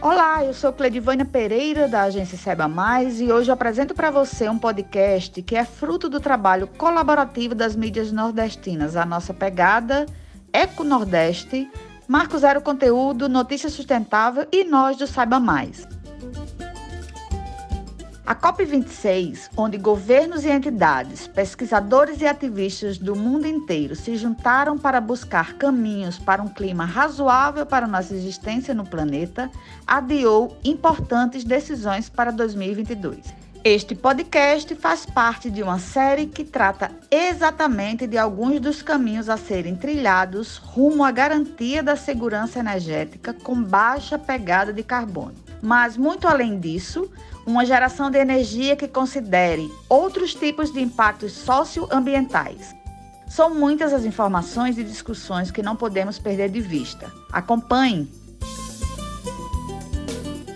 Olá, eu sou Cledivânia Pereira, da agência Seba Mais, e hoje apresento para você um podcast que é fruto do trabalho colaborativo das mídias nordestinas, a nossa pegada Eco Nordeste, Marco Zero Conteúdo, Notícia Sustentável e nós do Saiba Mais. A COP26, onde governos e entidades, pesquisadores e ativistas do mundo inteiro se juntaram para buscar caminhos para um clima razoável para nossa existência no planeta, adiou importantes decisões para 2022. Este podcast faz parte de uma série que trata exatamente de alguns dos caminhos a serem trilhados rumo à garantia da segurança energética com baixa pegada de carbono. Mas, muito além disso, uma geração de energia que considere outros tipos de impactos socioambientais. São muitas as informações e discussões que não podemos perder de vista. Acompanhe!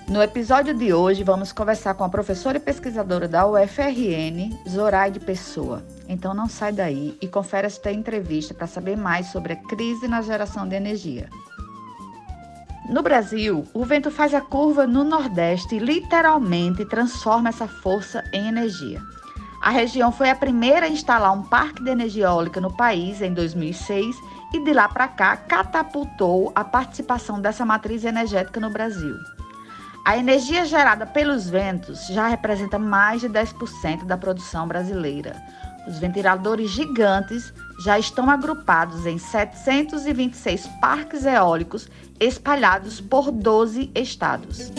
No episódio de hoje, vamos conversar com a professora e pesquisadora da UFRN, Zoraide Pessoa. Então não sai daí e confere esta entrevista para saber mais sobre a crise na geração de energia. No Brasil, o vento faz a curva no Nordeste e literalmente transforma essa força em energia. A região foi a primeira a instalar um parque de energia eólica no país em 2006 e de lá para cá catapultou a participação dessa matriz energética no Brasil. A energia gerada pelos ventos já representa mais de 10% da produção brasileira. Os ventiladores gigantes já estão agrupados em 726 parques eólicos espalhados por 12 estados.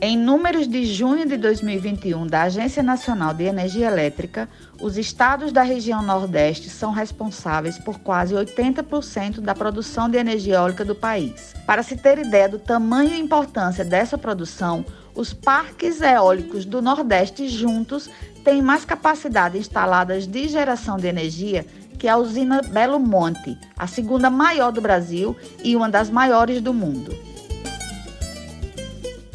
Em números de junho de 2021 da Agência Nacional de Energia Elétrica, os estados da região Nordeste são responsáveis por quase 80% da produção de energia eólica do país. Para se ter ideia do tamanho e importância dessa produção, os parques eólicos do Nordeste juntos têm mais capacidade instalada de geração de energia que a usina Belo Monte, a segunda maior do Brasil e uma das maiores do mundo.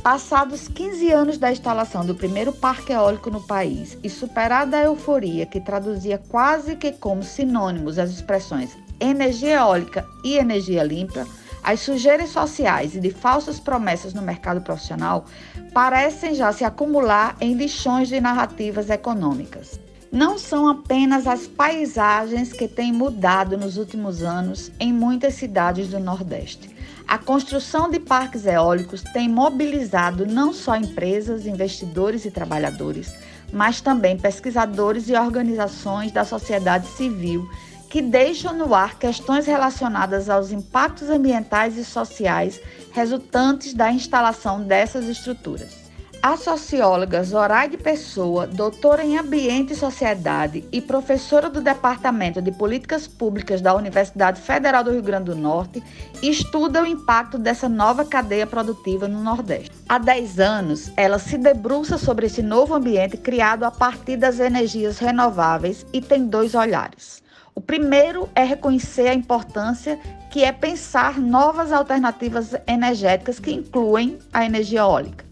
Passados 15 anos da instalação do primeiro parque eólico no país e superada a euforia que traduzia quase que como sinônimos as expressões energia eólica e energia limpa, as sujeiras sociais e de falsas promessas no mercado profissional parecem já se acumular em lixões de narrativas econômicas. Não são apenas as paisagens que têm mudado nos últimos anos em muitas cidades do Nordeste. A construção de parques eólicos tem mobilizado não só empresas, investidores e trabalhadores, mas também pesquisadores e organizações da sociedade civil que deixam no ar questões relacionadas aos impactos ambientais e sociais resultantes da instalação dessas estruturas. A socióloga Zoraide Pessoa, doutora em Ambiente e Sociedade e professora do Departamento de Políticas Públicas da Universidade Federal do Rio Grande do Norte, estuda o impacto dessa nova cadeia produtiva no Nordeste. Há 10 anos, ela se debruça sobre esse novo ambiente criado a partir das energias renováveis e tem dois olhares. O primeiro é reconhecer a importância que é pensar novas alternativas energéticas que incluem a energia eólica.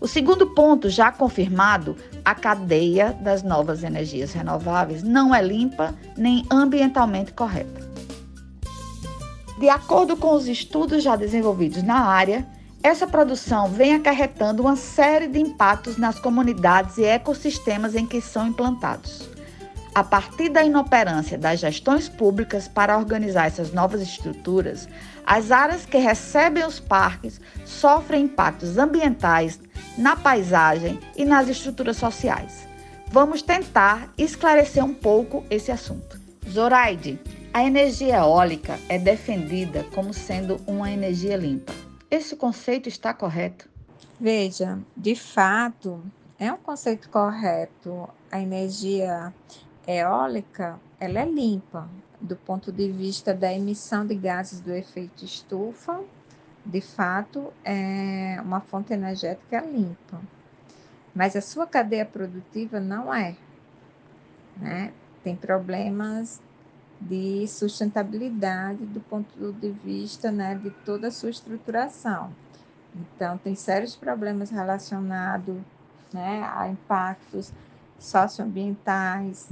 O segundo ponto, já confirmado, a cadeia das novas energias renováveis não é limpa nem ambientalmente correta. De acordo com os estudos já desenvolvidos na área, essa produção vem acarretando uma série de impactos nas comunidades e ecossistemas em que são implantados. A partir da inoperância das gestões públicas para organizar essas novas estruturas, as áreas que recebem os parques sofrem impactos ambientais na paisagem e nas estruturas sociais. Vamos tentar esclarecer um pouco esse assunto. Zoraide, a energia eólica é defendida como sendo uma energia limpa. Esse conceito está correto? Veja, de fato, é um conceito correto. A energia eólica, ela é limpa do ponto de vista da emissão de gases do efeito estufa de fato, é uma fonte energética limpa, mas a sua cadeia produtiva não é. Né? Tem problemas de sustentabilidade do ponto de vista né, de toda a sua estruturação. Então, tem sérios problemas relacionados né, a impactos socioambientais,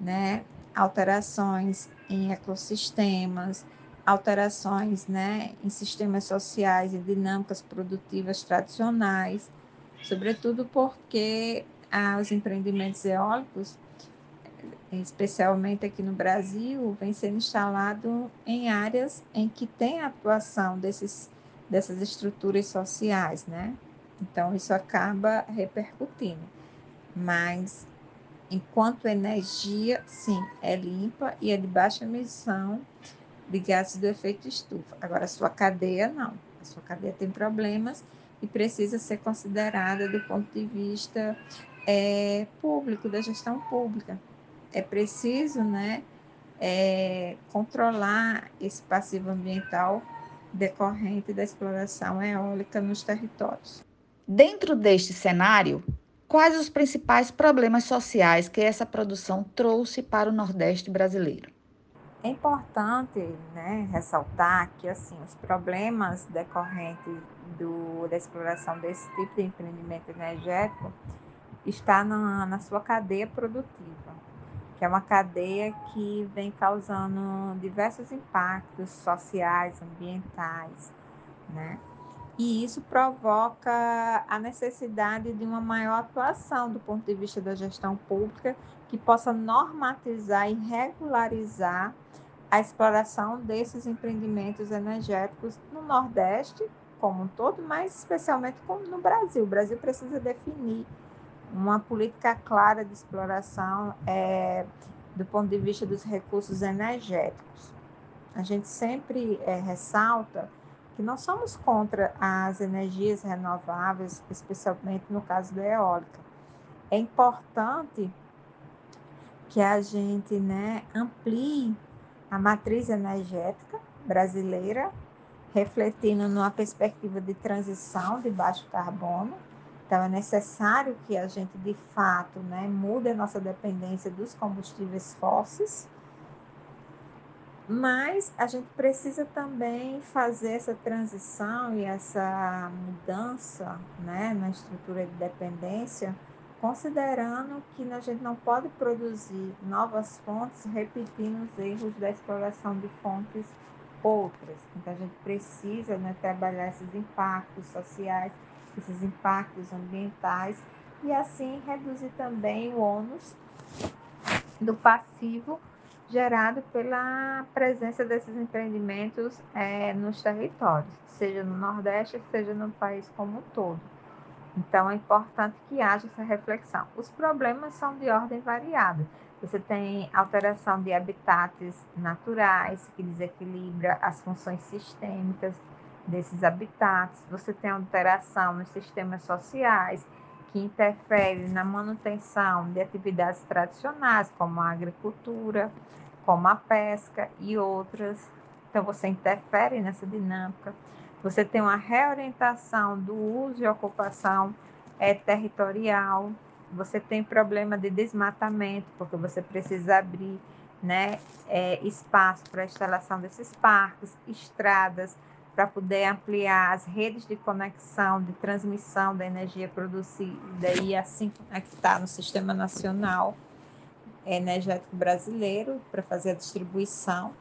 né, alterações em ecossistemas, alterações né, em sistemas sociais e dinâmicas produtivas tradicionais, sobretudo porque ah, os empreendimentos eólicos, especialmente aqui no Brasil, vêm sendo instalados em áreas em que tem atuação desses, dessas estruturas sociais, né? Então, isso acaba repercutindo. Mas, enquanto energia, sim, é limpa e é de baixa emissão de gases do efeito estufa. Agora, a sua cadeia, não. A sua cadeia tem problemas e precisa ser considerada do ponto de vista é, público, da gestão pública. É preciso, né, é, controlar esse passivo ambiental decorrente da exploração eólica nos territórios. Dentro deste cenário, quais os principais problemas sociais que essa produção trouxe para o Nordeste brasileiro? É importante né, ressaltar que assim, os problemas decorrentes do, da exploração desse tipo de empreendimento energético está na, na sua cadeia produtiva, que é uma cadeia que vem causando diversos impactos sociais, ambientais, né? E isso provoca a necessidade de uma maior atuação do ponto de vista da gestão pública que possa normatizar e regularizar a exploração desses empreendimentos energéticos no Nordeste como um todo, mas especialmente no Brasil. O Brasil precisa definir uma política clara de exploração é, do ponto de vista dos recursos energéticos. A gente sempre é, ressalta que nós somos contra as energias renováveis, especialmente no caso da eólica. É importante que a gente né, amplie a matriz energética brasileira, refletindo numa perspectiva de transição de baixo carbono. Então, é necessário que a gente, de fato, né, mude a nossa dependência dos combustíveis fósseis mas a gente precisa também fazer essa transição e essa mudança né, na estrutura de dependência, considerando que a gente não pode produzir novas fontes repetindo os erros da exploração de fontes outras. Então, a gente precisa né, trabalhar esses impactos sociais, esses impactos ambientais e assim reduzir também o ônus do passivo gerado pela presença desses empreendimentos é, nos territórios, seja no Nordeste, seja no país como um todo. Então, é importante que haja essa reflexão. Os problemas são de ordem variada. Você tem alteração de habitats naturais, que desequilibra as funções sistêmicas desses habitats. Você tem alteração nos sistemas sociais, que interfere na manutenção de atividades tradicionais, como a agricultura, como a pesca e outras. Então, você interfere nessa dinâmica. Você tem uma reorientação do uso e ocupação é, territorial. Você tem problema de desmatamento, porque você precisa abrir né, é, espaço para a instalação desses parques, estradas, para poder ampliar as redes de conexão, de transmissão da energia produzida e assim conectar no sistema nacional energético brasileiro para fazer a distribuição.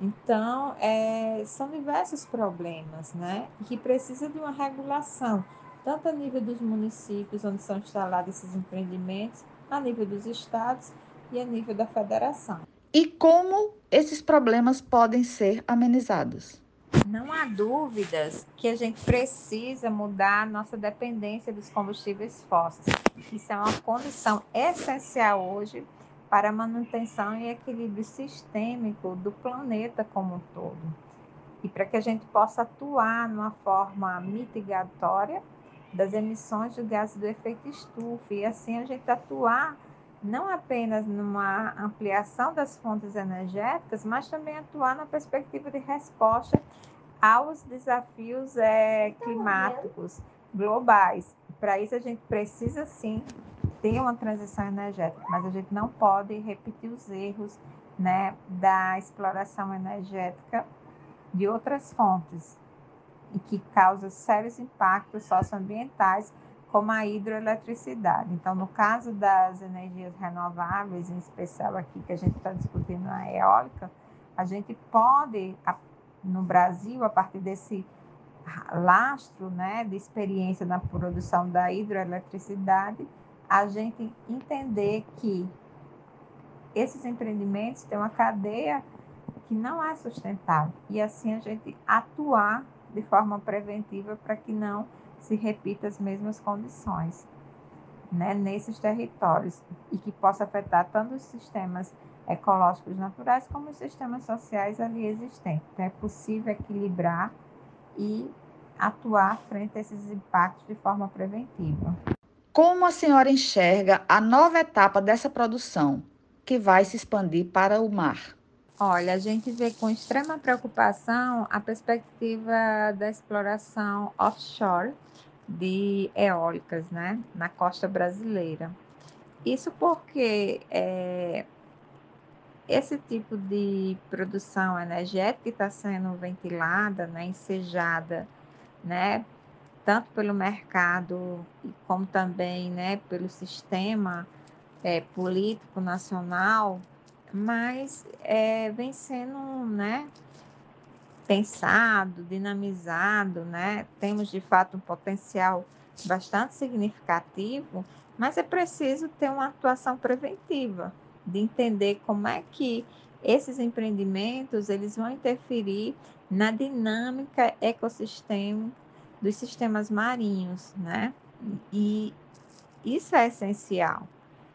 Então, é, são diversos problemas, né? Que precisa de uma regulação, tanto a nível dos municípios onde são instalados esses empreendimentos, a nível dos estados e a nível da federação. E como esses problemas podem ser amenizados? Não há dúvidas que a gente precisa mudar nossa dependência dos combustíveis fósseis. Isso é uma condição essencial hoje para a manutenção e equilíbrio sistêmico do planeta como um todo. E para que a gente possa atuar numa forma mitigatória das emissões de gases do efeito estufa e assim a gente atuar não apenas numa ampliação das fontes energéticas, mas também atuar na perspectiva de resposta aos desafios é, climáticos globais. Para isso, a gente precisa sim ter uma transição energética, mas a gente não pode repetir os erros né, da exploração energética de outras fontes e que causa sérios impactos socioambientais, como a hidroeletricidade. Então, no caso das energias renováveis, em especial aqui que a gente está discutindo a eólica, A gente pode, no Brasil, a partir desse lastro né, de experiência na produção da hidroeletricidade, a gente entender que esses empreendimentos têm uma cadeia que não é sustentável e assim a gente atuar de forma preventiva para que não se repita as mesmas condições né, nesses territórios e que possa afetar tanto os sistemas ecológicos naturais como os sistemas sociais ali existentes. Então, é possível equilibrar e atuar frente a esses impactos de forma preventiva. Como a senhora enxerga a nova etapa dessa produção, que vai se expandir para o mar? Olha, a gente vê com extrema preocupação a perspectiva da exploração offshore de eólicas, né, na costa brasileira. Isso porque é, esse tipo de produção energética está sendo ventilada, né, ensejada, né, tanto pelo mercado como também, né, pelo sistema é, político nacional, mas é, vem sendo, né, pensado, dinamizado, né? Temos de fato um potencial bastante significativo, mas é preciso ter uma atuação preventiva, de entender como é que esses empreendimentos eles vão interferir na dinâmica ecossistema dos sistemas marinhos, né? E isso é essencial.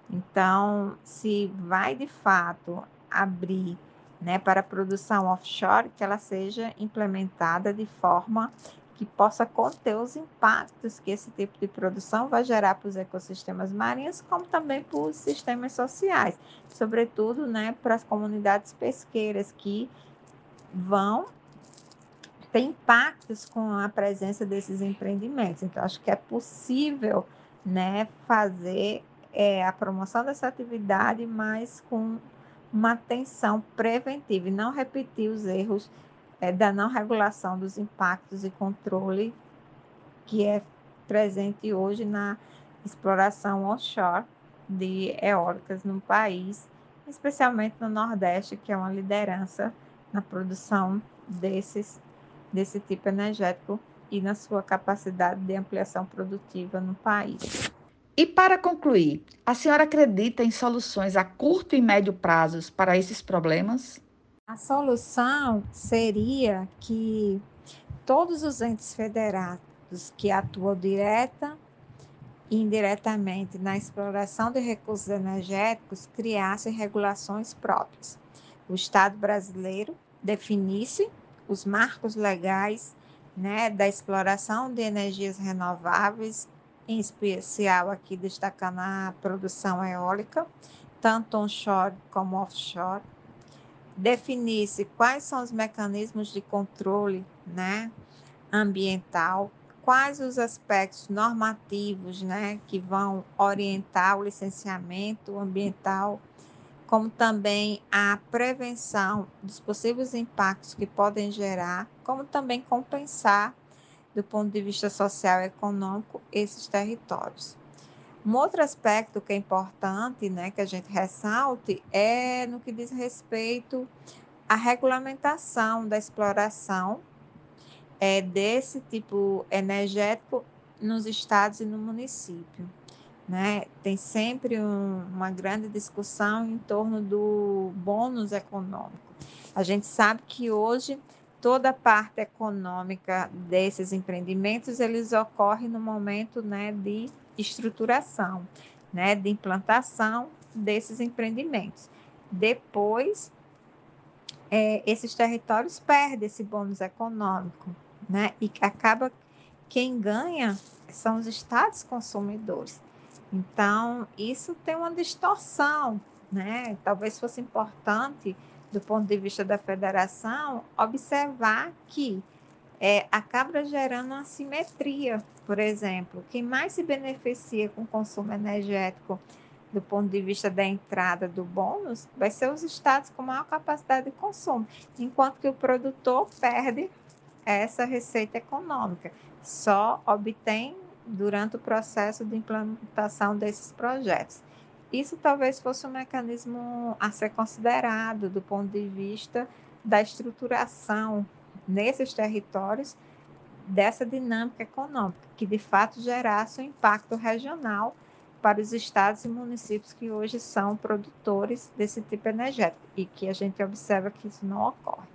Então, se vai de fato abrir né, para a produção offshore, que ela seja implementada de forma que possa conter os impactos que esse tipo de produção vai gerar para os ecossistemas marinhos, como também para os sistemas sociais, sobretudo né, para as comunidades pesqueiras que vão ter impactos com a presença desses empreendimentos. Então, acho que é possível né, fazer é, a promoção dessa atividade, mas com uma atenção preventiva e não repetir os erros é, da não regulação dos impactos e controle que é presente hoje na exploração offshore de eólicas no país, especialmente no Nordeste, que é uma liderança na produção desses, desse tipo energético e na sua capacidade de ampliação produtiva no país. E para concluir, a senhora acredita em soluções a curto e médio prazos para esses problemas? A solução seria que todos os entes federados que atuam direta e indiretamente na exploração de recursos energéticos criassem regulações próprias. O Estado brasileiro definisse os marcos legais né, da exploração de energias renováveis em especial aqui destacando a produção eólica, tanto onshore como offshore. Definir-se quais são os mecanismos de controle né, ambiental, quais os aspectos normativos né, que vão orientar o licenciamento ambiental, como também a prevenção dos possíveis impactos que podem gerar, como também compensar do ponto de vista social e econômico esses territórios. Um outro aspecto que é importante, né, que a gente ressalte, é no que diz respeito à regulamentação da exploração é, desse tipo energético nos estados e no município. Né? Tem sempre um, uma grande discussão em torno do bônus econômico. A gente sabe que hoje toda a parte econômica desses empreendimentos, eles ocorrem no momento né, de estruturação, né, de implantação desses empreendimentos. Depois, é, esses territórios perdem esse bônus econômico, né, e acaba quem ganha são os estados consumidores. Então, isso tem uma distorção, né? Talvez fosse importante do ponto de vista da federação, observar que é, acaba gerando uma simetria, por exemplo. Quem mais se beneficia com o consumo energético do ponto de vista da entrada do bônus vai ser os estados com maior capacidade de consumo, enquanto que o produtor perde essa receita econômica, só obtém durante o processo de implementação desses projetos. Isso talvez fosse um mecanismo a ser considerado do ponto de vista da estruturação nesses territórios dessa dinâmica econômica, que de fato gerasse um impacto regional para os estados e municípios que hoje são produtores desse tipo energético e que a gente observa que isso não ocorre.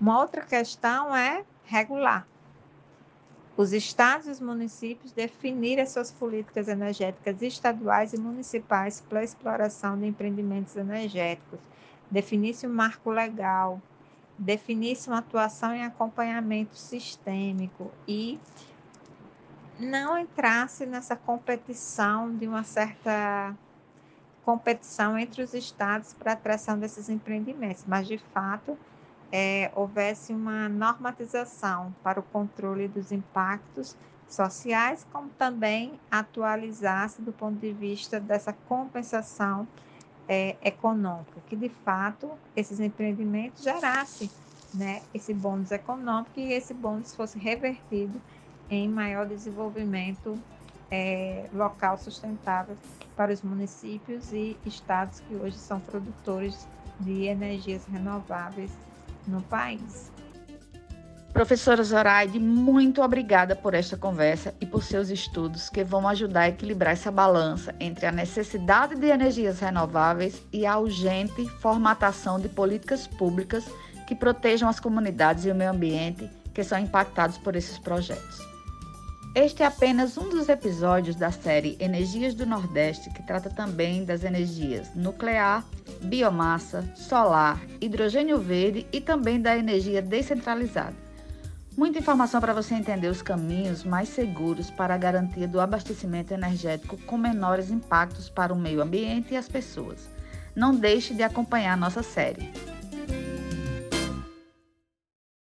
Uma outra questão é regular. Os estados e os municípios definirem suas políticas energéticas estaduais e municipais para a exploração de empreendimentos energéticos, definisse um marco legal, definisse uma atuação em acompanhamento sistêmico e não entrasse nessa competição de uma certa competição entre os estados para a atração desses empreendimentos, mas de fato é, houvesse uma normatização para o controle dos impactos sociais, como também atualizasse do ponto de vista dessa compensação é, econômica, que de fato esses empreendimentos gerassem né, esse bônus econômico e esse bônus fosse revertido em maior desenvolvimento é, local sustentável para os municípios e estados que hoje são produtores de energias renováveis no país. Professora Zoraide, muito obrigada por esta conversa e por seus estudos que vão ajudar a equilibrar essa balança entre a necessidade de energias renováveis e a urgente formatação de políticas públicas que protejam as comunidades e o meio ambiente que são impactados por esses projetos. Este é apenas um dos episódios da série Energias do Nordeste, que trata também das energias nuclear, biomassa, solar, hidrogênio verde e também da energia descentralizada. Muita informação para você entender os caminhos mais seguros para a garantia do abastecimento energético com menores impactos para o meio ambiente e as pessoas. Não deixe de acompanhar nossa série.